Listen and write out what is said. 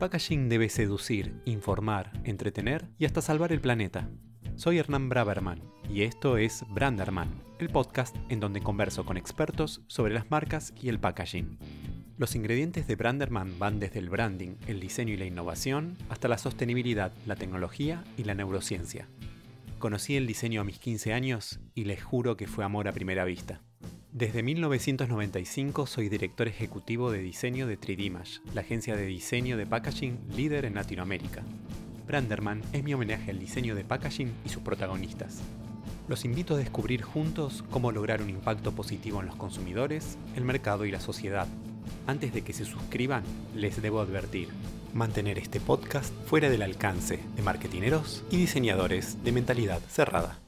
packaging debe seducir, informar, entretener y hasta salvar el planeta. Soy Hernán Braverman y esto es Branderman, el podcast en donde converso con expertos sobre las marcas y el packaging. Los ingredientes de Branderman van desde el branding, el diseño y la innovación, hasta la sostenibilidad, la tecnología y la neurociencia. Conocí el diseño a mis 15 años y les juro que fue amor a primera vista. Desde 1995 soy director ejecutivo de diseño de 3D la agencia de diseño de packaging líder en Latinoamérica. Branderman es mi homenaje al diseño de packaging y sus protagonistas. Los invito a descubrir juntos cómo lograr un impacto positivo en los consumidores, el mercado y la sociedad. Antes de que se suscriban, les debo advertir, mantener este podcast fuera del alcance de marketineros y diseñadores de mentalidad cerrada.